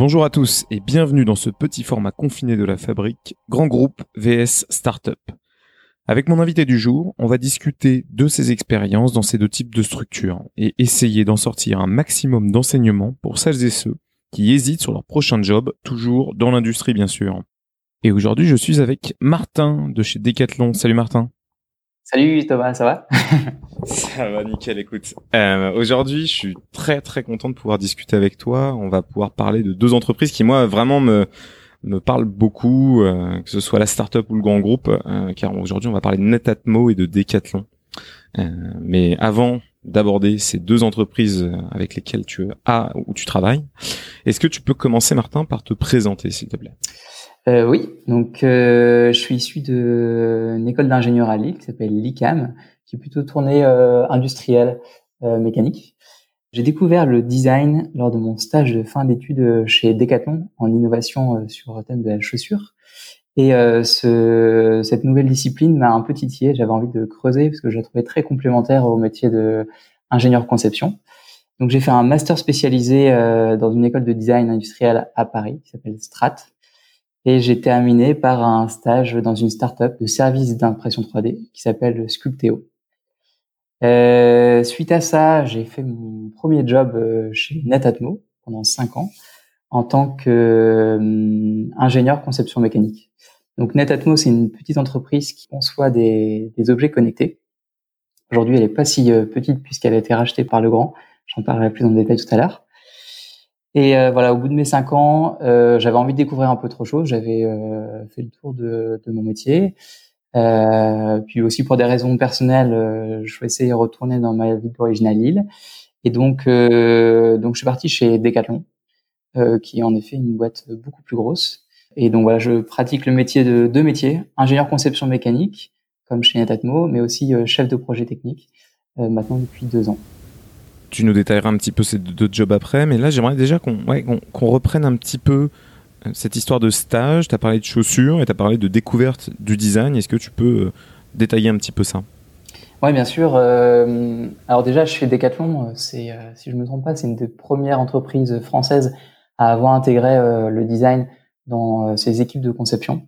Bonjour à tous et bienvenue dans ce petit format confiné de la fabrique, grand groupe VS Startup. Avec mon invité du jour, on va discuter de ses expériences dans ces deux types de structures et essayer d'en sortir un maximum d'enseignements pour celles et ceux qui hésitent sur leur prochain job, toujours dans l'industrie bien sûr. Et aujourd'hui, je suis avec Martin de chez Decathlon. Salut Martin. Salut Thomas, ça va? Ça va nickel, écoute. Euh, Aujourd'hui, je suis très très content de pouvoir discuter avec toi. On va pouvoir parler de deux entreprises qui moi vraiment me me parlent beaucoup, euh, que ce soit la startup ou le grand groupe, euh, car aujourd'hui on va parler de Netatmo et de Decathlon. Mais avant d'aborder ces deux entreprises avec lesquelles tu as ou tu travailles, est-ce que tu peux commencer Martin par te présenter s'il te plaît? Euh, oui, donc euh, je suis issu d'une école d'ingénieur à Lille qui s'appelle l'ICAM, qui est plutôt tournée euh, industrielle euh, mécanique. J'ai découvert le design lors de mon stage de fin d'études chez Decathlon en innovation euh, sur le thème de la chaussure. Et ce, cette nouvelle discipline m'a un peu titillé. J'avais envie de creuser parce que je la trouvais très complémentaire au métier de ingénieur conception. Donc j'ai fait un master spécialisé dans une école de design industriel à Paris qui s'appelle Strat et j'ai terminé par un stage dans une startup de services d'impression 3D qui s'appelle Sculpteo. Euh, suite à ça, j'ai fait mon premier job euh, chez Netatmo pendant cinq ans en tant qu'ingénieur euh, conception mécanique. Donc Netatmo, c'est une petite entreprise qui conçoit des, des objets connectés. Aujourd'hui, elle est pas si euh, petite puisqu'elle a été rachetée par le grand. J'en parlerai plus en détail tout à l'heure. Et euh, voilà, au bout de mes cinq ans, euh, j'avais envie de découvrir un peu trop chose. J'avais euh, fait le tour de, de mon métier. Euh, puis aussi pour des raisons personnelles, euh, je souhaitais y retourner dans ma vie d'origine à Lille. Et donc, donc je suis parti chez Decathlon, qui est en effet une boîte beaucoup plus grosse. Et donc voilà, je pratique le métier de deux métiers ingénieur conception mécanique, comme chez Netatmo, mais aussi chef de projet technique, maintenant depuis deux ans tu nous détailleras un petit peu ces deux jobs après, mais là j'aimerais déjà qu'on reprenne un petit peu euh, cette histoire de stage. Tu as parlé de chaussures et tu as parlé de découverte du design. Est-ce que tu peux euh, détailler un petit peu ça? Oui, bien sûr. Euh, alors déjà, chez Decathlon, c'est, si je me trompe pas, c'est une des premières entreprises françaises à avoir intégré le design dans ses équipes de conception.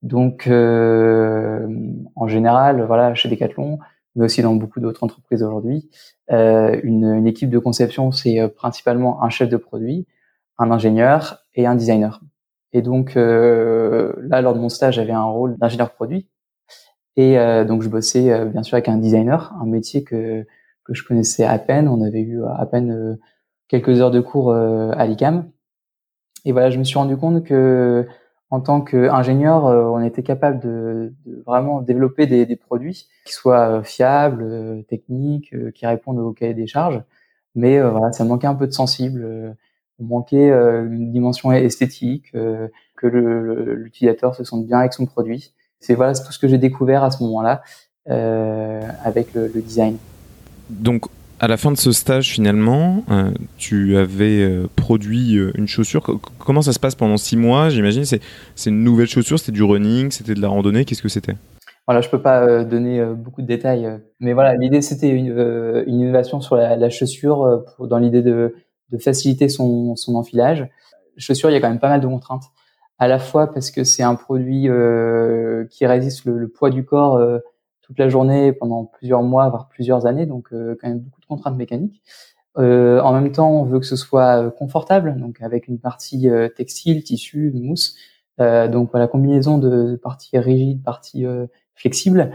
Donc, en général, voilà, chez Decathlon, mais aussi dans beaucoup d'autres entreprises aujourd'hui. Euh, une, une, équipe de conception, c'est euh, principalement un chef de produit, un ingénieur et un designer. Et donc euh, là, lors de mon stage, j'avais un rôle d'ingénieur produit. Et donc je bossais bien sûr avec un designer, un métier que que je connaissais à peine. On avait eu à peine quelques heures de cours à l'ICAM. Et voilà, je me suis rendu compte que en tant qu'ingénieur, euh, on était capable de, vraiment développer des, des, produits qui soient euh, fiables, euh, techniques, qui répondent au cahier des charges. Mais voilà, ça manquait un peu de sensible. on manquait une dimension esthétique, que l'utilisateur se sente bien avec son produit. C'est voilà tout ce que j'ai découvert à ce moment-là avec le, le design. Donc à la fin de ce stage, finalement, euh, tu avais euh, produit euh, une chaussure. comment ça se passe pendant six mois? J'imagine c'est c'est une nouvelle chaussure, c'était du running, c'était de la randonnée. Qu'est-ce que c'était? Voilà, je peux pas donner beaucoup de détails, mais voilà, l'idée c'était une, innovation sur la, chaussure dans l'idée de, faciliter son, son enfilage. Chaussure, il y a quand même pas mal de contraintes, à la fois parce que c'est un produit qui résiste le, le, poids du corps toute la journée pendant plusieurs mois, voire plusieurs années, donc quand même beaucoup de contraintes mécaniques. Euh, en même temps, on veut que ce soit euh, confortable, donc avec une partie textile, tissu, mousse. donc voilà, combinaison de parties rigides, parties flexibles,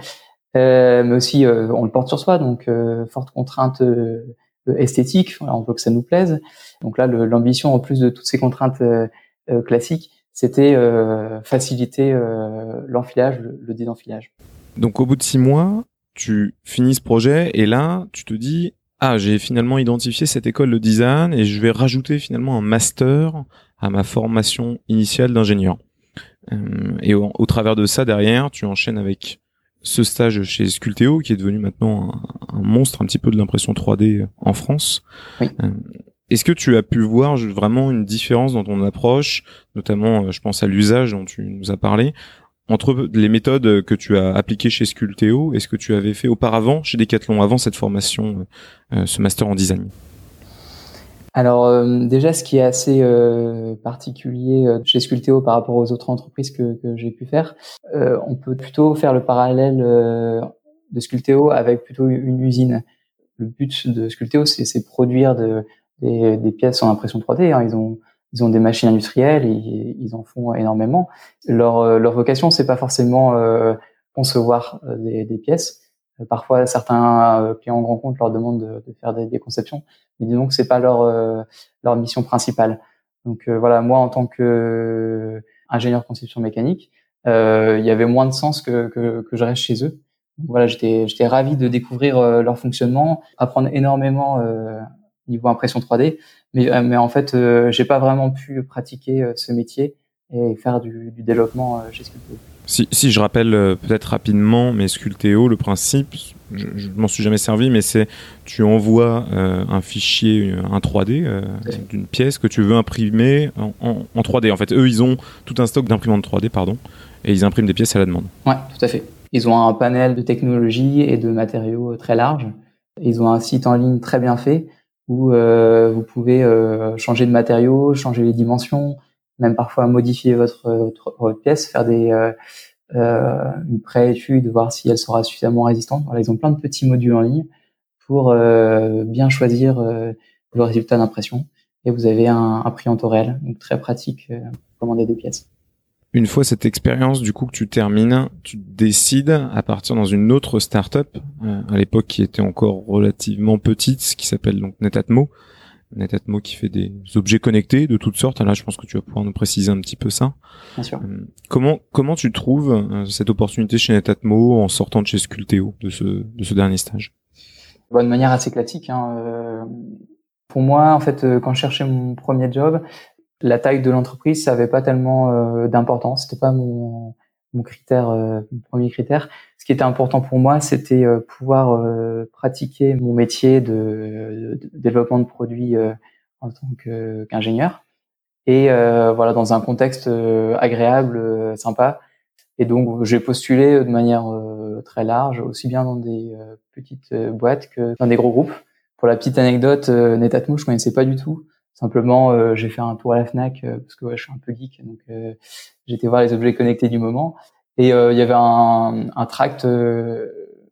mais aussi on le porte sur soi, donc forte contrainte esthétique. on veut que ça nous plaise. Donc là, l'ambition en plus de toutes ces contraintes classiques, c'était faciliter l'enfilage, le, le désenfilage. Donc au bout de six mois, tu finis ce projet et là, tu te dis ah j'ai finalement identifié cette école de design et je vais rajouter finalement un master à ma formation initiale d'ingénieur. Euh, et au, travers de ça derrière, tu enchaînes avec ce stage chez Sculteo qui est devenu maintenant un, monstre un petit peu de l'impression 3D en France. Oui. Euh, est-ce que tu as pu voir vraiment une différence dans ton approche, notamment, euh, je pense à l'usage dont tu nous as parlé, entre les méthodes que tu as appliquées chez Sculteo et ce que tu avais fait auparavant chez Decathlon avant cette formation, euh, ce master en design? Alors euh, déjà, ce qui est assez euh, particulier euh, chez Sculteo par rapport aux autres entreprises que, que j'ai pu faire, on peut plutôt faire le parallèle de Sculteo avec plutôt une usine. Le but de Sculteo, c'est produire de, des, des, pièces en impression 3D. Hein. Ils ont ils ont des machines industrielles, et ils en font énormément. Leur, leur vocation, c'est pas forcément concevoir des, des pièces, euh, parfois, certains euh, clients en grand compte leur demandent de, de faire des, des, conceptions, mais disons que c'est pas leur euh, leur mission principale. Donc voilà, moi en tant que ingénieur conception mécanique, il y avait moins de sens que, que, que je reste chez eux. Donc, voilà, j'étais j'étais ravi de découvrir leur fonctionnement, apprendre énormément niveau impression 3D, mais mais en fait, j'ai pas vraiment pu pratiquer ce métier et faire du, du développement chez Sculpteo. Si, si je rappelle euh, peut-être rapidement, mais Sculteo, le principe, je, je m'en suis jamais servi, mais c'est tu envoies euh, un fichier, un 3D euh, d'une pièce que tu veux imprimer en, en, en, 3D. En fait, eux, ils ont tout un stock d'imprimantes 3D, pardon, et ils impriment des pièces à la demande. Ouais, tout à fait. Ils ont un panel de technologies et de matériaux très large. Ils ont un site en ligne très bien fait où euh, vous pouvez changer de matériaux, changer les dimensions, même parfois modifier votre, votre, pièce, faire des euh, euh, une pré-étude, voir si elle sera suffisamment résistante. Voilà, ils ont plein de petits modules en ligne pour euh, bien choisir euh, le résultat d'impression. Et vous avez un, un, prix en temps réel, donc très pratique euh, pour commander des pièces. Une fois cette expérience du coup que tu termines, tu décides à partir dans une autre startup, euh, à l'époque qui était encore relativement petite, ce qui s'appelle donc Netatmo, Netatmo qui fait des objets connectés de toutes sortes. Là, je pense que tu vas pouvoir nous préciser un petit peu ça. Bien sûr. Euh, comment comment tu trouves euh, cette opportunité chez Netatmo en sortant de chez Sculteo de ce de ce dernier stage? De manière assez classique. Hein. Euh, pour moi, en fait, quand je cherchais mon premier job, la taille de l'entreprise, ça avait pas tellement d'importance. C'était pas mon mon critère, euh, mon premier critère. Ce qui était important pour moi, c'était euh, pouvoir euh, pratiquer mon métier de, de développement de produits en tant qu'ingénieur et voilà dans un contexte agréable, sympa. Et donc j'ai postulé de manière très large, aussi bien dans des petites boîtes que dans des gros groupes. Pour la petite anecdote, Netatmo, je connaissais pas du tout. Simplement, j'ai fait un tour à la Fnac parce que ouais, je suis un peu geek, donc J'étais voir les objets connectés du moment et euh, il y avait un, un tract euh,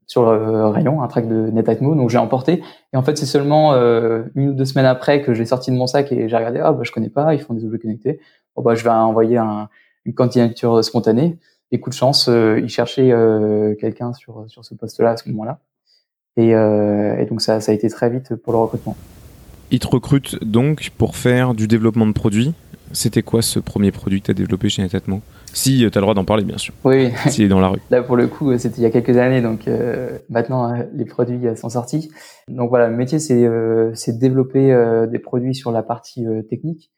sur le rayon, un tract de Netatmo, donc j'ai emporté. Et en fait, c'est seulement euh, une ou deux semaines après que j'ai sorti de mon sac et j'ai regardé, ah bah je connais pas, ils font des objets connectés. Bon bah je vais envoyer un, une candidature spontanée. Et coup de chance, euh, ils cherchaient euh, quelqu'un sur sur ce poste-là à ce moment-là. Et, et donc ça, ça a été très vite pour le recrutement. Ils te recrutent donc pour faire du développement de produits c'était quoi ce premier produit que tu as développé chez Netatmo Si euh, tu as le droit d'en parler, bien sûr. Oui. S'il est dans la rue. Là, pour le coup, euh, c'était il y a quelques années, donc euh, maintenant, les produits sont sortis. Donc voilà, le métier, c'est euh, de développer des produits sur la partie technique.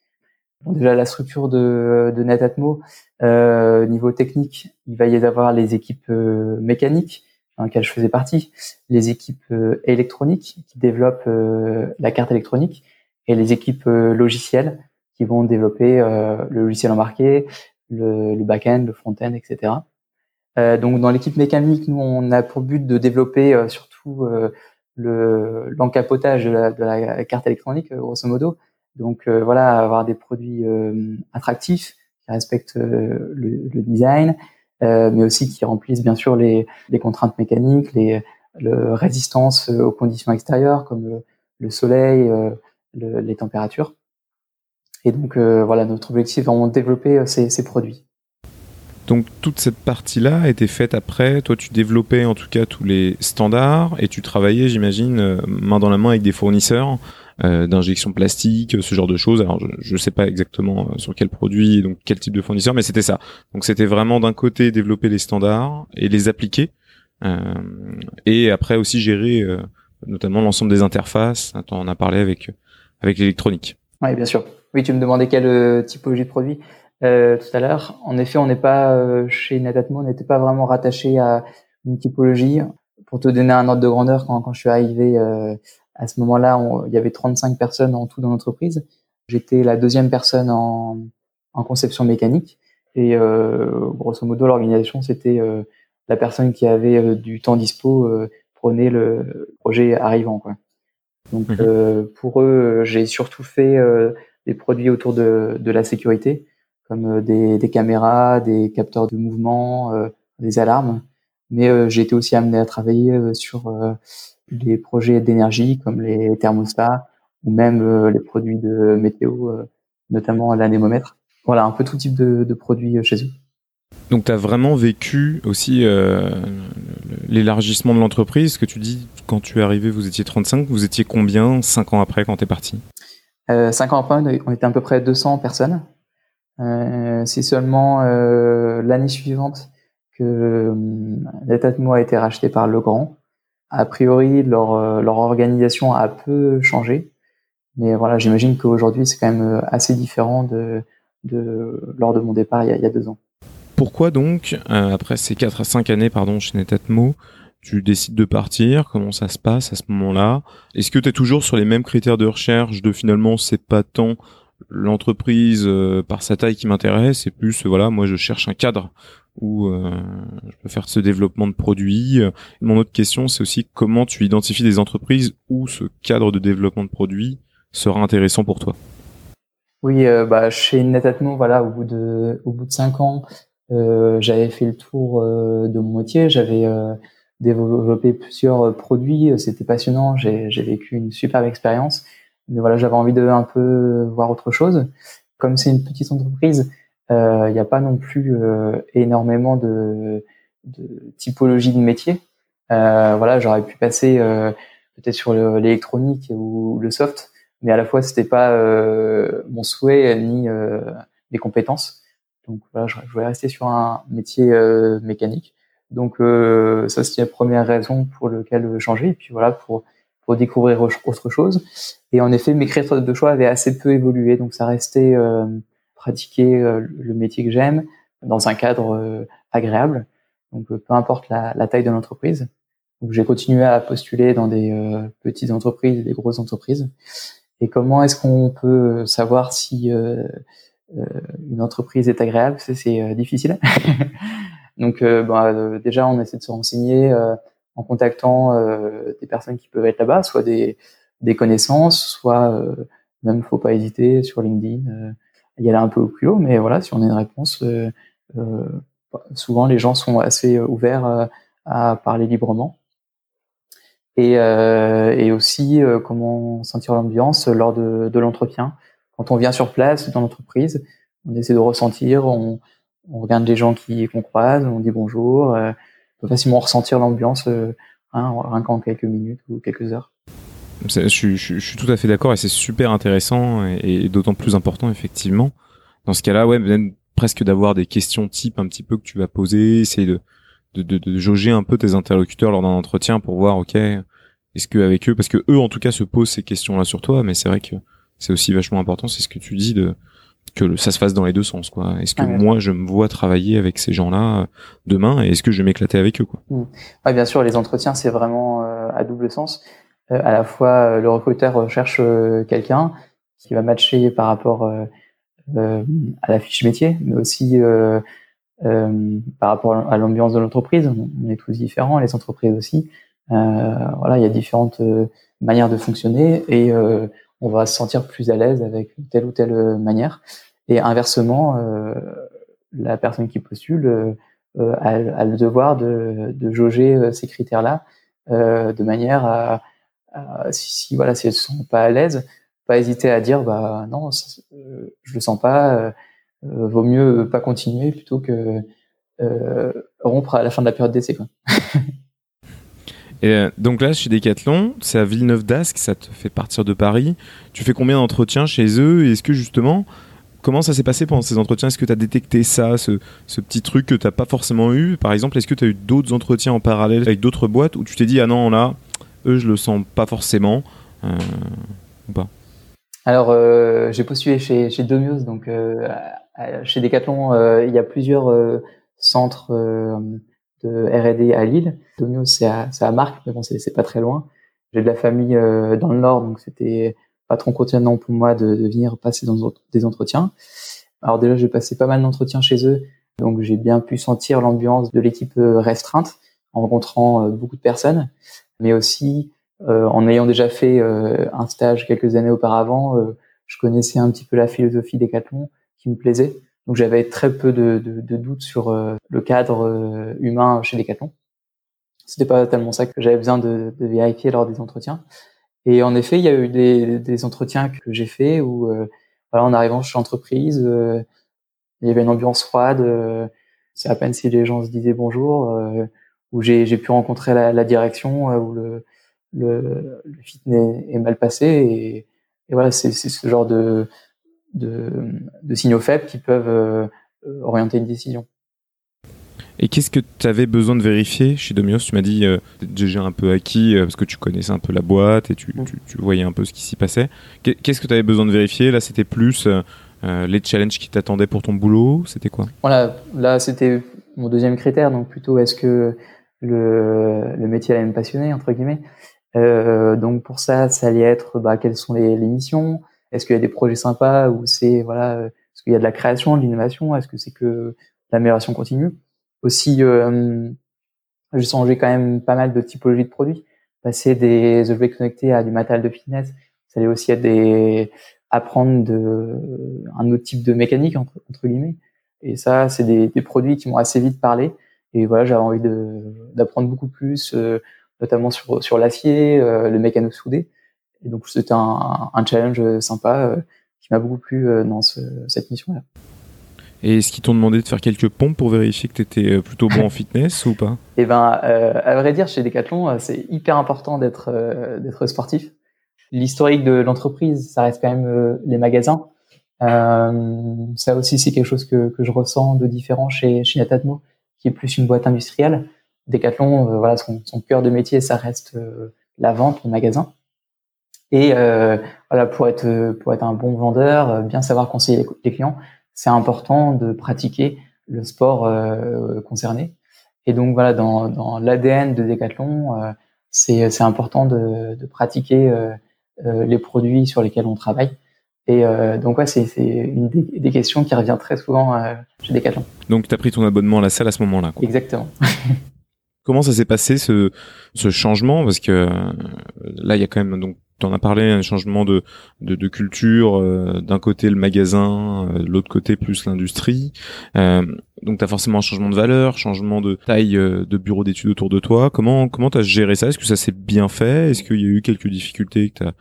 Bon, déjà, la structure de, de Netatmo, niveau technique, il va y avoir les équipes mécaniques, dans lesquelles je faisais partie, les équipes électroniques qui développent la carte électronique, et les équipes logicielles qui vont développer euh, le logiciel embarqué, le, le back-end, le front-end, etc. Euh, donc dans l'équipe mécanique, nous on a pour but de développer euh, surtout le l'encapotage de, de, la carte électronique, grosso modo. Donc voilà, avoir des produits attractifs qui respectent le, le, design, mais aussi qui remplissent bien sûr les, contraintes mécaniques, les le résistance aux conditions extérieures comme le, le soleil, le, les températures. Et donc euh, voilà, notre objectif est vraiment de développer euh, ces, produits. Donc toute cette partie-là a été faite après. Toi, tu développais en tout cas tous les standards et tu travaillais, j'imagine, euh, main dans la main avec des fournisseurs euh, d'injection plastique, ce genre de choses. Alors je ne sais pas exactement sur quel produit donc quel type de fournisseur, mais c'était ça. Donc c'était vraiment d'un côté développer les standards et les appliquer, euh, et après aussi gérer euh, notamment l'ensemble des interfaces. On en a parlé avec avec l'électronique. Oui, bien sûr. Oui, tu me demandais quelle euh, typologie de produit euh, tout à l'heure. En effet, on n'est pas euh, chez Netatmo, on n'était pas vraiment rattaché à une typologie. Pour te donner un ordre de grandeur, quand, quand je suis arrivé euh, à ce moment-là, il y avait 35 personnes en tout dans l'entreprise. J'étais la deuxième personne en, en conception mécanique. Et euh, grosso modo, l'organisation, c'était la personne qui avait du temps dispo prenait le projet arrivant. Quoi. Donc mhm. pour eux, j'ai surtout fait des produits autour de, de la sécurité, comme des, des, caméras, des capteurs de mouvement, des alarmes. Mais j'ai été aussi amené à travailler sur des projets d'énergie comme les thermostats ou même les produits de météo, notamment l'anémomètre. Voilà, un peu tout type de, de produits chez eux. Donc tu as vraiment vécu aussi euh, l'élargissement de l'entreprise. Que tu dis, quand tu es arrivé, vous étiez 35, vous étiez combien 5 ans après quand tu es parti? Euh, 5 ans après, on était à peu près 200 personnes. Euh, c'est seulement euh, l'année suivante que euh, a été racheté par Legrand. A priori, leur, euh, leur organisation a peu changé. Mais voilà, j'imagine qu'aujourd'hui, c'est quand même assez différent de, lors de mon départ il y a, deux ans. Pourquoi donc, euh, après ces 4 à 5 années pardon, chez Netatmo, tu décides de partir? Comment ça se passe à ce moment-là? Est-ce que tu es toujours sur les mêmes critères de recherche de finalement c'est pas tant l'entreprise euh, par sa taille qui m'intéresse, c'est plus voilà, moi je cherche un cadre où euh, je peux faire ce développement de produits. Mon autre question, c'est aussi comment tu identifies des entreprises où ce cadre de développement de produits sera intéressant pour toi. Oui, bah, chez Netatmo, voilà, au bout de au bout de cinq ans, euh, j'avais fait le tour euh, de mon métier, j'avais euh, développé plusieurs produits, c'était passionnant, j'ai vécu une superbe expérience. Mais voilà, j'avais envie de un peu voir autre chose. Comme c'est une petite entreprise, il n'y a pas non plus énormément de, de typologie de métier. voilà, j'aurais pu passer peut-être sur l'électronique ou le soft, mais à la fois c'était pas mon souhait ni mes compétences. Donc voilà, je, voulais rester sur un métier euh, mécanique. Donc euh, ça c'est la première raison pour laquelle changer. Et puis voilà pour pour découvrir autre chose. Et en effet, mes critères de choix avaient assez peu évolué, donc ça restait euh, pratiquer le métier que j'aime dans un cadre agréable. Donc peu importe la, taille de l'entreprise. Donc j'ai continué à postuler dans des petites entreprises, des grosses entreprises. Et comment est-ce qu'on peut savoir si euh, une entreprise est agréable, c'est euh, difficile. Donc, euh, bah, déjà, on essaie de se renseigner en contactant des personnes qui peuvent être là-bas, soit des, des connaissances, soit même faut pas hésiter sur LinkedIn, y aller un peu au culot, mais voilà, si on a une réponse, souvent les gens sont assez ouverts à parler librement. Et, aussi comment sentir l'ambiance lors de, l'entretien quand on vient sur place dans l'entreprise, on essaie de ressentir, on, regarde les gens qui qu'on croise, on dit bonjour, euh, on peut facilement ressentir l'ambiance euh, hein, rien qu'en quelques minutes ou quelques heures. Je, je, je, suis tout à fait d'accord et c'est super intéressant et, et d'autant plus important effectivement. Dans ce cas-là, ouais, même presque d'avoir des questions type un petit peu que tu vas poser, essayer de, de, de, de jauger un peu tes interlocuteurs lors d'un entretien pour voir, ok, est-ce que avec eux, parce que eux en tout cas se posent ces questions-là sur toi, mais c'est vrai que c'est aussi vachement important, c'est ce que tu dis de que ça se fasse dans les deux sens quoi. Est-ce que ah moi je me vois travailler avec ces gens-là euh, demain et est-ce que je vais m'éclater avec eux quoi? Mmh. Ouais, bien sûr, les entretiens c'est vraiment euh, à double sens. Euh, à la fois le recruteur recherche quelqu'un qui va matcher par rapport à la fiche métier, mais aussi par rapport à l'ambiance de l'entreprise. On est tous différents, les entreprises aussi. voilà, il y a différentes manières de fonctionner et on va se sentir plus à l'aise avec telle ou telle euh, manière. Et inversement, euh, la personne qui postule euh, a, le devoir de, de jauger ces critères-là de manière à, si, si, voilà si elles sont pas à l'aise, pas hésiter à dire bah non, je le sens pas, vaut mieux pas continuer plutôt que rompre à la fin de la période d'essai. Et euh, donc là, chez Decathlon, c'est à Villeneuve d'Ascq, ça te fait partir de Paris. Tu fais combien d'entretiens chez eux? Est-ce que justement, comment ça s'est passé pendant ces entretiens? Est-ce que tu as détecté ça, ce, petit truc que tu n'as pas forcément eu? Par exemple, est-ce que tu as eu d'autres entretiens en parallèle avec d'autres boîtes où tu t'es dit, ah non, là, eux, je le sens pas forcément euh, ou pas Alors, euh, j'ai postulé chez, chez Domios, donc chez Decathlon, il y a plusieurs centres de R&D à Lille. Domio, c'est à, à Marc, mais bon, c'est pas très loin. J'ai de la famille euh, dans le Nord, donc c'était pas trop continent pour moi de, venir passer dans des entretiens. Alors déjà, j'ai passé pas mal d'entretiens chez eux, donc j'ai bien pu sentir l'ambiance de l'équipe euh, restreinte en rencontrant euh, beaucoup de personnes, mais aussi en ayant déjà fait un stage quelques années auparavant, je connaissais un petit peu la philosophie Decathlon qui me plaisait. Donc j'avais très peu de, de, de doutes sur le cadre humain chez Decathlon. C'était pas tellement ça que j'avais besoin de, de, vérifier lors des entretiens. Et en effet, il y a eu des, des entretiens que j'ai fait où, euh, voilà, en arrivant chez l'entreprise, euh, il y avait une ambiance froide. Euh, c'est à peine si les gens se disaient bonjour. Euh, où j'ai, pu rencontrer la, la direction, où le, le, le fit est, mal passé. Et, et voilà, c'est, ce genre de, de, de signaux faibles qui peuvent orienter une décision. Et qu'est-ce que tu avais besoin de vérifier chez Domios? Tu m'as dit euh, déjà un peu acquis euh, parce que tu connaissais un peu la boîte et tu, mm. tu, tu voyais un peu ce qui s'y passait. Qu'est-ce que tu avais besoin de vérifier? Là, c'était plus euh, euh, les challenges qui t'attendaient pour ton boulot? C'était quoi? Voilà, là, c'était mon deuxième critère. Donc plutôt, est-ce que le, métier allait me passionner, entre guillemets euh, Donc pour ça, ça allait être bah, quelles sont les, missions? Est-ce qu'il y a des projets sympas ou c'est voilà, est-ce qu'il y a de la création, de l'innovation? Est-ce que c'est que l'amélioration continue? Aussi, euh, j'ai quand même pas mal de typologies de produits. Passer des objets connectés à du matériel de fitness, ça allait aussi être des apprendre de un autre type de mécanique entre, guillemets. Et ça, c'est des, produits qui m'ont assez vite parlé. Et voilà, j'avais envie d'apprendre beaucoup plus, euh, notamment sur sur l'acier, euh, le mécano soudé. Et donc c'était un, un, challenge sympa euh, qui m'a beaucoup plu dans ce, cette mission-là. Et est-ce qu'ils t'ont demandé de faire quelques pompes pour vérifier que tu étais plutôt bon en fitness ou pas? Eh ben, euh, à vrai dire, chez Decathlon, c'est hyper important d'être euh, d'être sportif. L'historique de l'entreprise, ça reste quand même euh, les magasins. ça aussi, c'est quelque chose que, que je ressens de différent chez chez Netatmo, plus une boîte industrielle. Decathlon, voilà, son, cœur de métier, ça reste la vente, le magasin. Et voilà, pour être pour être un bon vendeur, bien savoir conseiller les clients, c'est important de pratiquer le sport euh, concerné. Et donc voilà, dans, dans l'ADN de Decathlon, euh, c'est, important de, pratiquer euh, euh, les produits sur lesquels on travaille. Et donc ouais, c'est, une des, des, questions qui revient très souvent chez Decathlon. Donc tu as pris ton abonnement à la salle à ce moment-là. Quoi. Exactement. Comment ça s'est passé ce, ce changement? Parce que là, il y a quand même donc tu en as parlé, un changement de, de, de culture, euh, d'un côté le magasin, euh, de l'autre côté plus l'industrie. Euh, donc tu as forcément un changement de valeur, changement de taille euh, de bureau d'études autour de toi. Comment comment tu as géré ça? Est-ce que ça s'est bien fait? Est-ce qu'il y a eu quelques difficultés que tu as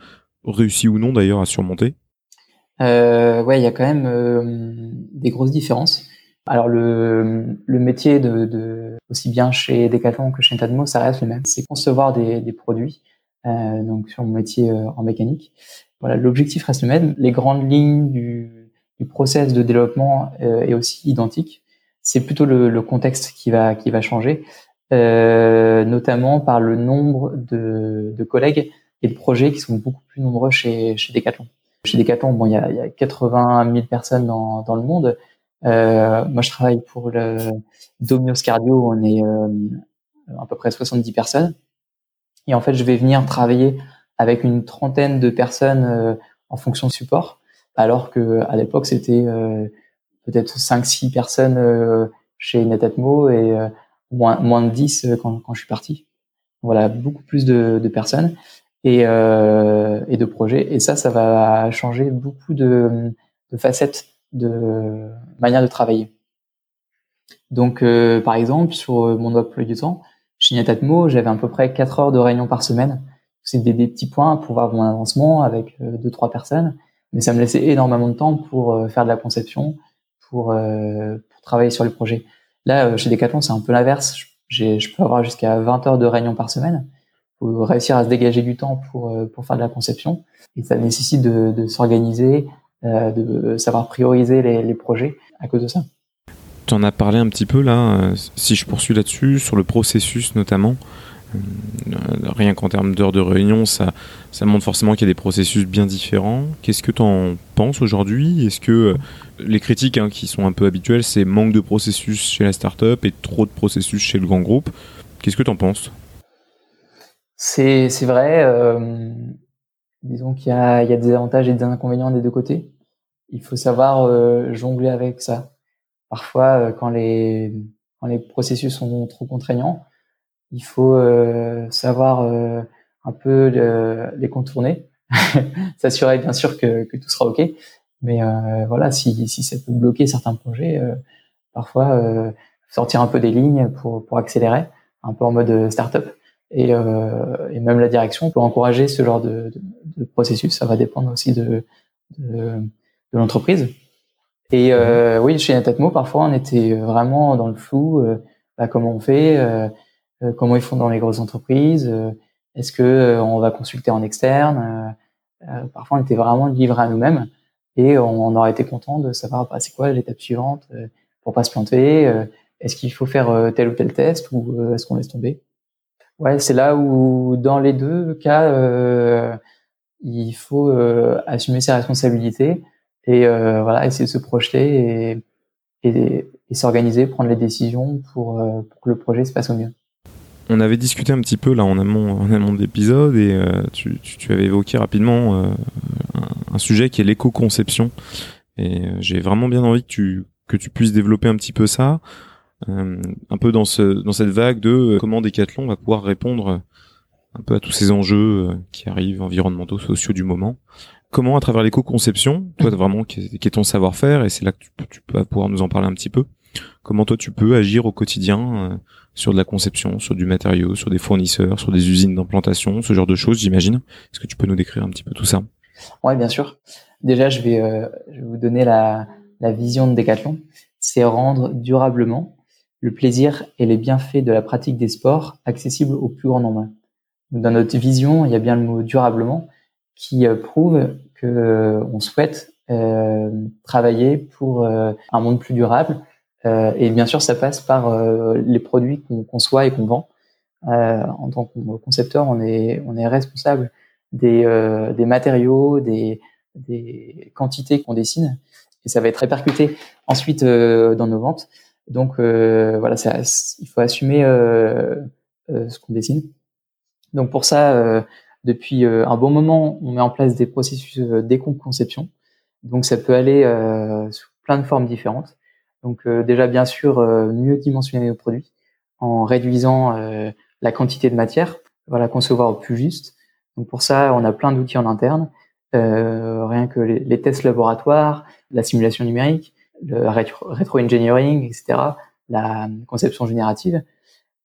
réussi ou non d'ailleurs à surmonter? Euh, Ouais, il y a quand même des grosses différences. Alors le, le métier de, de, aussi bien chez Decathlon que chez Tadmo, ça reste le même. C'est concevoir des, des produits euh, donc sur mon métier euh, en mécanique. Voilà, l'objectif reste le même. Les grandes lignes du, du process de développement euh, est aussi identique. C'est plutôt le, le, contexte qui va qui va changer, notamment par le nombre de, de collègues et de projets qui sont beaucoup plus nombreux chez, chez Decathlon. Chez Decathlon, bon, il y a, il y a 80 000 personnes dans, dans le monde. Euh, moi, je travaille pour le Domios Cardio, on est euh, à peu près 70 personnes. Et en fait, je vais venir travailler avec une trentaine de personnes euh, en fonction de support, alors que à l'époque, c'était peut-être 5-6 personnes chez Netatmo et moins, moins de 10 quand, quand je suis parti. Voilà, beaucoup plus de personnes et, et de projets. Et ça, ça va changer beaucoup de, facettes de manière de travailler. Donc, par exemple, sur mon emploi du temps, chez Netatmo, j'avais à peu près 4 heures de réunion par semaine. C'est des, petits points pour voir mon avancement avec euh, deux trois personnes, mais ça me laissait énormément de temps pour euh, faire de la conception, pour, euh, pour travailler sur les projets. Là, chez Decathlon, c'est un peu l'inverse. Je peux avoir jusqu'à 20 heures de réunion par semaine réussir à se dégager du temps pour, pour faire de la conception. Et ça nécessite de, s'organiser, de savoir prioriser les, projets à cause de ça. Tu en as parlé un petit peu là, euh, si je poursuis là-dessus, sur le processus notamment. Euh, rien qu'en termes d'heures de réunion, ça, ça montre forcément qu'il y a des processus bien différents. Qu'est-ce que tu en penses aujourd'hui? Est-ce que euh, les critiques hein, qui sont un peu habituelles, c'est manque de processus chez la startup et trop de processus chez le grand groupe? Qu'est-ce que tu en penses? C'est vrai. Euh, disons qu'il y, y, a des avantages et des inconvénients des deux côtés. Il faut savoir euh, jongler avec ça parfois euh, quand les quand les processus sont trop contraignants, il faut euh, savoir euh, un peu les contourner, s'assurer bien sûr que, que, tout sera ok. Mais voilà, si, si ça peut bloquer certains projets, parfois sortir un peu des lignes pour, pour accélérer, un peu en mode startup. Et, euh, et même la direction peut encourager ce genre de, de, de processus. Ça va dépendre aussi de, de, de l'entreprise. Et euh, oui, chez Netatmo, parfois, on était vraiment dans le flou. Euh, bah, comment on fait euh, euh, Comment ils font dans les grosses entreprises Est-ce que on va consulter en externe Parfois, on était vraiment livré à nous-mêmes et on, on, aurait été content de savoir bah, c'est quoi l'étape suivante pour pas se planter. Est-ce qu'il faut faire tel ou tel test ou est-ce qu'on laisse tomber? Ouais, c'est là où dans les deux cas, il faut assumer ses responsabilités et euh, voilà essayer de se projeter et, et, s'organiser, prendre les décisions pour, euh, pour, que le projet se passe au mieux. On avait discuté un petit peu là en amont, en amont de l'épisode et euh, tu, tu, tu, avais évoqué rapidement euh, un, un, sujet qui est l'éco-conception et euh, j'ai vraiment bien envie que tu que tu puisses développer un petit peu ça, un peu dans ce dans cette vague de comment Decathlon va pouvoir répondre un peu à tous ces enjeux qui arrivent environnementaux, sociaux du moment comment à travers l'éco-conception, toi vraiment qui est, ton savoir-faire et c'est là que tu, vas pouvoir nous en parler un petit peu. Comment toi tu peux agir au quotidien euh, sur de la conception, sur du matériau, sur des fournisseurs, sur des usines d'implantation, ce genre de choses, j'imagine. Est-ce que tu peux nous décrire un petit peu tout ça? Ouais, bien sûr. Déjà, je vais, euh, je vais vous donner la, la vision de Decathlon. C'est rendre durablement le plaisir et les bienfaits de la pratique des sports accessibles au plus grand nombre. Dans notre vision, il y a bien le mot durablement qui euh, prouve que euh, on souhaite euh, travailler pour un monde plus durable. et bien sûr, ça passe par les produits qu'on conçoit et qu'on vend. en tant que concepteur, on est, on est responsable des, matériaux, des quantités qu'on dessine, et ça va être répercuté ensuite dans nos ventes. Donc voilà, ça, il faut assumer ce qu'on dessine. Donc pour ça, depuis euh, un bon moment, on met en place des processus euh, d'éco-conception. Donc ça peut aller euh, sous plein de formes différentes. Donc déjà bien sûr mieux dimensionner nos produits en réduisant la quantité de matière, voilà concevoir au plus juste. Donc pour ça, on a plein d'outils en interne, euh, rien que les, tests laboratoires, la simulation numérique, le rétro-engineering, etc., la conception générative.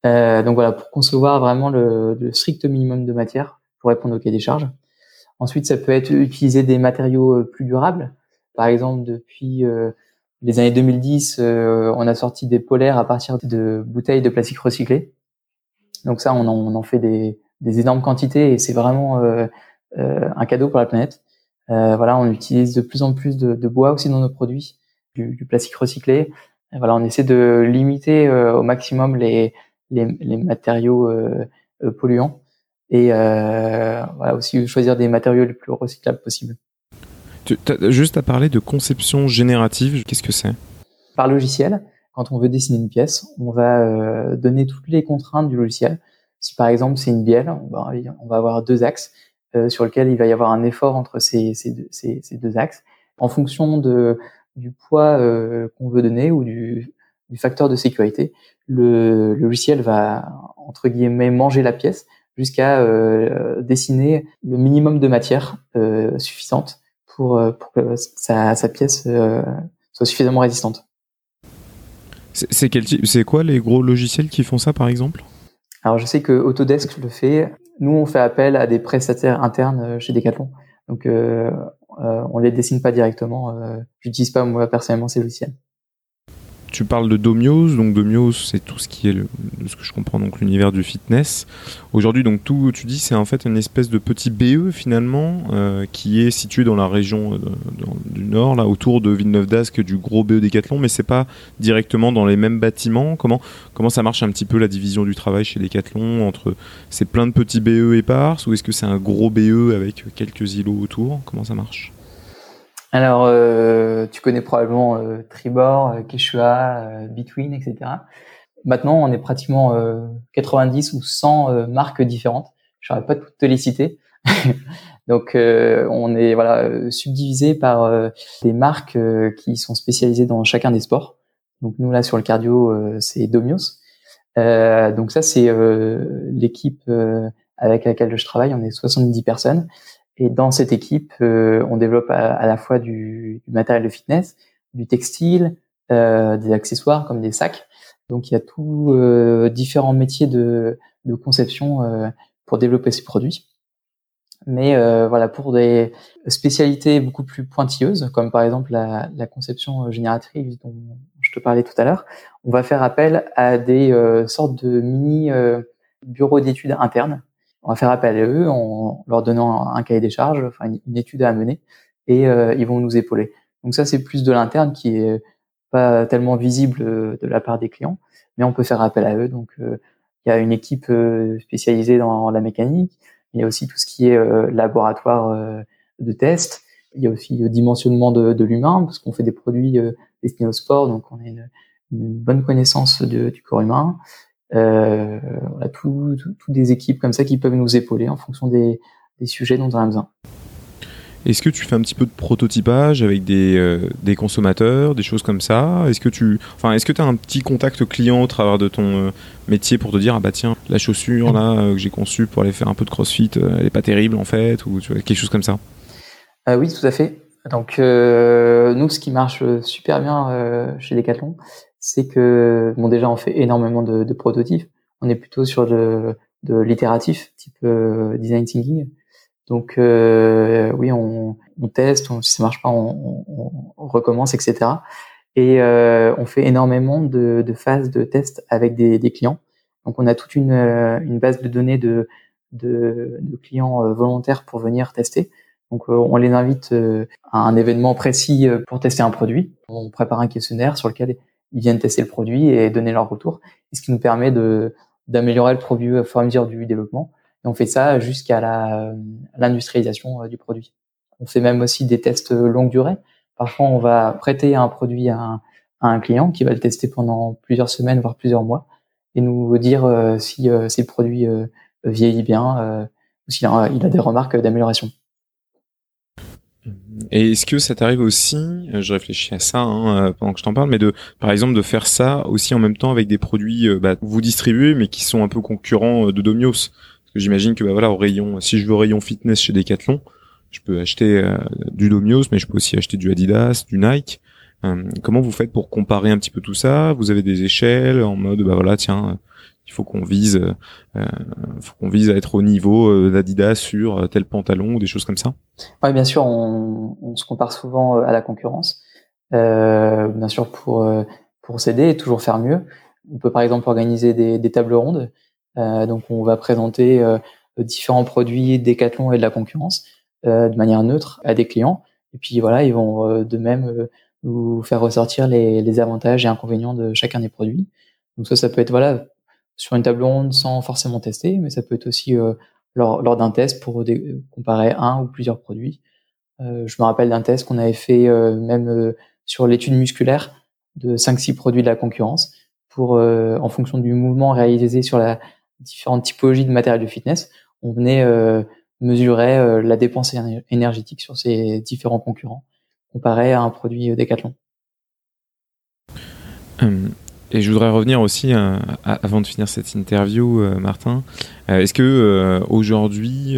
Euh, donc voilà, pour concevoir vraiment le, le, strict minimum de matière pour répondre au cahier des charges. Ensuite, ça peut être utiliser des matériaux euh, plus durables. Par exemple, depuis euh, les années 2010, euh, on a sorti des polaires à partir de bouteilles de plastique recyclé. Donc ça, on en, on en fait des, des, énormes quantités et c'est vraiment euh, un cadeau pour la planète. voilà, on utilise de plus en plus de, de bois aussi dans nos produits, du, du plastique recyclé. Et voilà, on essaie de limiter au maximum les, les, les matériaux polluants et euh, voilà, aussi choisir des matériaux les plus recyclables possibles. Tu as juste à parler de conception générative, qu'est-ce que c'est? Par logiciel, quand on veut dessiner une pièce, on va euh, donner toutes les contraintes du logiciel. Si par exemple c'est une bielle, on va, on va avoir deux axes euh, sur lesquels il va y avoir un effort entre ces, ces, deux, ces, ces deux axes. En fonction de, du poids euh, qu'on veut donner ou du, du facteur de sécurité, le, le logiciel va entre guillemets manger la pièce jusqu'à euh, dessiner le minimum de matière euh, suffisante pour, pour que sa, sa pièce soit suffisamment résistante. C'est quel c'est quoi les gros logiciels qui font ça par exemple? Alors je sais que Autodesk le fait. Nous on fait appel à des prestataires internes chez Decathlon. Donc on les dessine pas directement. Euh, J'utilise pas moi personnellement ces logiciels tu parles de Domios, donc Domios c'est tout ce qui est, ce que je comprends, donc l'univers du fitness. Aujourd'hui, donc tout, tu dis, c'est en fait une espèce de petit BE finalement euh, qui est situé dans la région euh, du Nord, là autour de Villeneuve d'Ascq, du gros BE Decathlon, mais c'est pas directement dans les mêmes bâtiments. Comment comment ça marche un petit peu la division du travail chez Decathlon entre c'est plein de petits BE épars ou est-ce que c'est un gros BE avec quelques îlots autour? Comment ça marche? Alors, euh, tu connais probablement euh, Tribor, euh, Quechua, euh, Between, etc. Maintenant, on est pratiquement 90 ou 100 marques différentes. Je n'aurais pas toutes te les citer. Donc, on est voilà subdivisé par des marques qui sont spécialisées dans chacun des sports. Donc, nous là sur le cardio, c'est Domios. donc ça, c'est l'équipe avec laquelle je travaille. On est 70 personnes. Et dans cette équipe, on développe à, la fois du, du, matériel de fitness, du textile, des accessoires comme des sacs. Donc il y a tous différents métiers de, de conception pour développer ces produits. Mais euh, voilà, pour des spécialités beaucoup plus pointilleuses, comme par exemple la, la conception euh, génératrice dont je te parlais tout à l'heure, on va faire appel à des euh, sortes de mini euh, bureaux d'études internes. On va faire appel à eux en leur donnant un, cahier des charges, une, étude à mener, et ils vont nous épauler. Donc ça, c'est plus de l'interne qui est pas tellement visible de la part des clients, mais on peut faire appel à eux. Donc il y a une équipe spécialisée dans la mécanique, il y a aussi tout ce qui est euh, laboratoire euh, de test. Il y a aussi le dimensionnement de, l'humain, parce qu'on fait des produits euh, destinés au sport, donc on a une, bonne connaissance du corps humain. Euh, on a tout, tout, des équipes comme ça qui peuvent nous épauler en fonction des, des sujets dont on a besoin. Est-ce que tu fais un petit peu de prototypage avec des, euh, des consommateurs, des choses comme ça? Est-ce que tu, enfin, est-ce que tu as un petit contact client au travers de ton euh, métier pour te dire ah bah tiens la chaussure là euh, que j'ai conçue pour aller faire un peu de CrossFit, elle est pas terrible en fait ou tu vois, quelque chose comme ça? Oui, tout à fait. Donc nous, ce qui marche super bien chez Decathlon, c'est que bon déjà on fait énormément de, de prototypes. On est plutôt sur de, de l'itératif type design thinking. Donc euh, oui, on, on teste, si ça marche pas, on, on, recommence, etc. Et euh, on fait énormément de, de, phases de test avec des, des, clients. Donc on a toute une, euh, une base de données de, de, de clients euh, volontaires pour venir tester. Donc euh, on les invite à un événement précis pour tester un produit. On prépare un questionnaire sur lequel ils viennent tester le produit et donner leur retour, ce qui nous permet de d'améliorer le produit au fur et à mesure du développement. Et on fait ça jusqu'à la, l'industrialisation euh, du produit. On fait même aussi des tests longue durée. Parfois, on va prêter un produit à un, client qui va le tester pendant plusieurs semaines, voire plusieurs mois, et nous dire euh, si, euh, le produit vieillit bien ou s'il a, il a des remarques d'amélioration. Et est-ce que ça t'arrive aussi, je réfléchis à ça hein, pendant que je t'en parle, mais de, par exemple, de faire ça aussi en même temps avec des produits bah, vous distribuez, mais qui sont un peu concurrents de Domios j'imagine que bah voilà au rayon, si je veux au rayon fitness chez Decathlon, je peux acheter euh, du Domios, mais je peux aussi acheter du Adidas, du Nike. Euh, comment vous faites pour comparer un petit peu tout ça? Vous avez des échelles en mode bah voilà tiens il faut qu'on vise euh, faut qu'on vise à être au niveau d'Adidas sur tel pantalon ou des choses comme ça. Oui bien sûr on, se compare souvent à la concurrence. bien sûr pour pour s'aider et toujours faire mieux. On peut par exemple organiser des, des tables rondes euh, donc on va présenter euh, différents produits Decathlon et de la concurrence euh, de manière neutre à des clients. Et puis voilà, ils vont de même vous faire ressortir les, les, avantages et inconvénients de chacun des produits. Donc ça, ça peut être voilà sur une table ronde sans forcément tester, mais ça peut être aussi lors, lors d'un test pour comparer un ou plusieurs produits. Euh, je me rappelle d'un test qu'on avait fait même sur l'étude musculaire de 5-6 produits de la concurrence pour, en fonction du mouvement réalisé sur la, différentes typologies de matériel de fitness, on venait euh, mesurer euh, la dépense énergétique sur ces différents concurrents comparé à un produit euh, Decathlon. Et je voudrais revenir aussi, avant de finir cette interview, Martin, est-ce que aujourd'hui,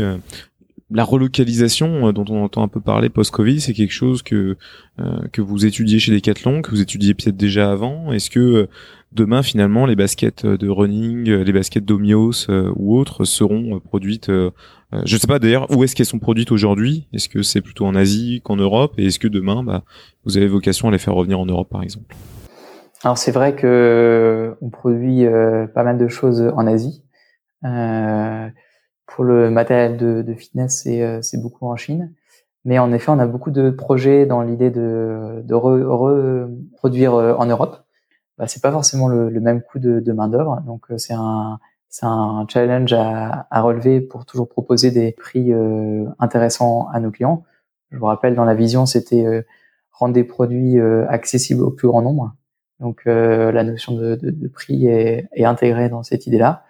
la relocalisation dont on entend un peu parler post-Covid, c'est quelque chose que que vous étudiez chez Decathlon, que vous étudiez peut-être déjà avant? Est-ce que demain finalement les baskets de running, euh, les baskets d'Omios euh, ou autres seront euh, produites. je ne sais pas d'ailleurs où est-ce qu'elles sont produites aujourd'hui. Est-ce que c'est plutôt en Asie qu'en Europe? Et est-ce que demain bah, vous avez vocation à les faire revenir en Europe par exemple? Alors c'est vrai que on produit pas mal de choses en Asie. pour le matériel de, de fitness, c'est beaucoup en Chine. Mais en effet, on a beaucoup de projets dans l'idée de, de reproduire en Europe bah, c'est pas forcément le, le, même coût de, de main d'œuvre. Donc euh, c'est un un challenge à, à, relever pour toujours proposer des prix euh, intéressants à nos clients. Je vous rappelle, dans la vision, c'était euh, rendre des produits euh, accessibles au plus grand nombre. Donc la notion de, de, de prix est, est, intégrée dans cette idée-là.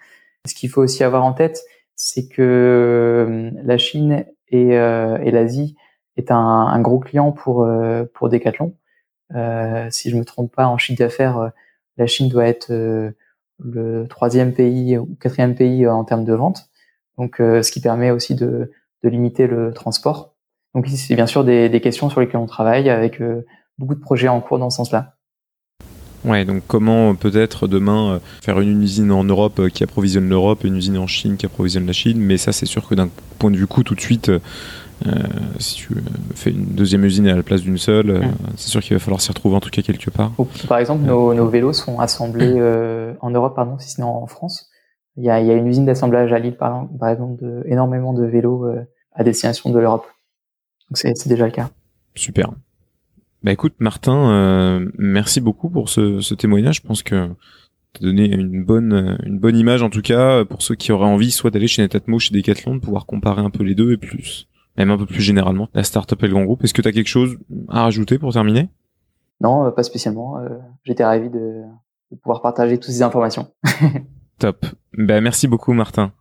Ce qu'il faut aussi avoir en tête, c'est que la Chine et, et l'Asie est un, un, gros client pour pour Decathlon. Euh, si je me trompe pas, en chiffre d'affaires, euh, la Chine doit être euh, le troisième pays ou quatrième pays en termes de vente. donc ce qui permet aussi de, de limiter le transport. Donc c'est bien sûr des, des, questions sur lesquelles on travaille avec beaucoup de projets en cours dans ce sens-là. Ouais, donc comment peut-être demain faire une usine en Europe qui approvisionne l'Europe, une usine en Chine qui approvisionne la Chine, mais ça c'est sûr que d'un point de vue coût tout de suite, euh, si tu fais une deuxième usine à la place d'une seule, euh, c'est sûr qu'il va falloir s'y retrouver en tout cas quelque part. Par exemple, nos, nos vélos sont assemblés euh, en Europe, pardon, si ce n'est en France. Il y a, il y a une usine d'assemblage à Lille, par, par exemple, de, énormément de vélos à destination de l'Europe. Donc c'est déjà le cas. Super. Bah écoute, Martin, merci beaucoup pour ce, ce témoignage. Je pense que tu as donné une bonne, une bonne image en tout cas pour ceux qui auraient envie soit d'aller chez Netatmo, chez Decathlon, de pouvoir comparer un peu les deux et plus même un peu plus généralement, la startup et le grand groupe. Est-ce que tu as quelque chose à rajouter pour terminer? Non, euh, pas spécialement. Euh, j'étais ravi de, de, pouvoir partager toutes ces informations. Top. Ben, merci beaucoup, Martin.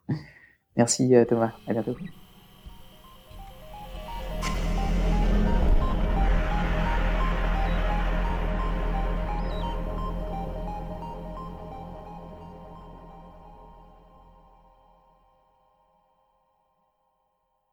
Merci, euh, Thomas. À bientôt.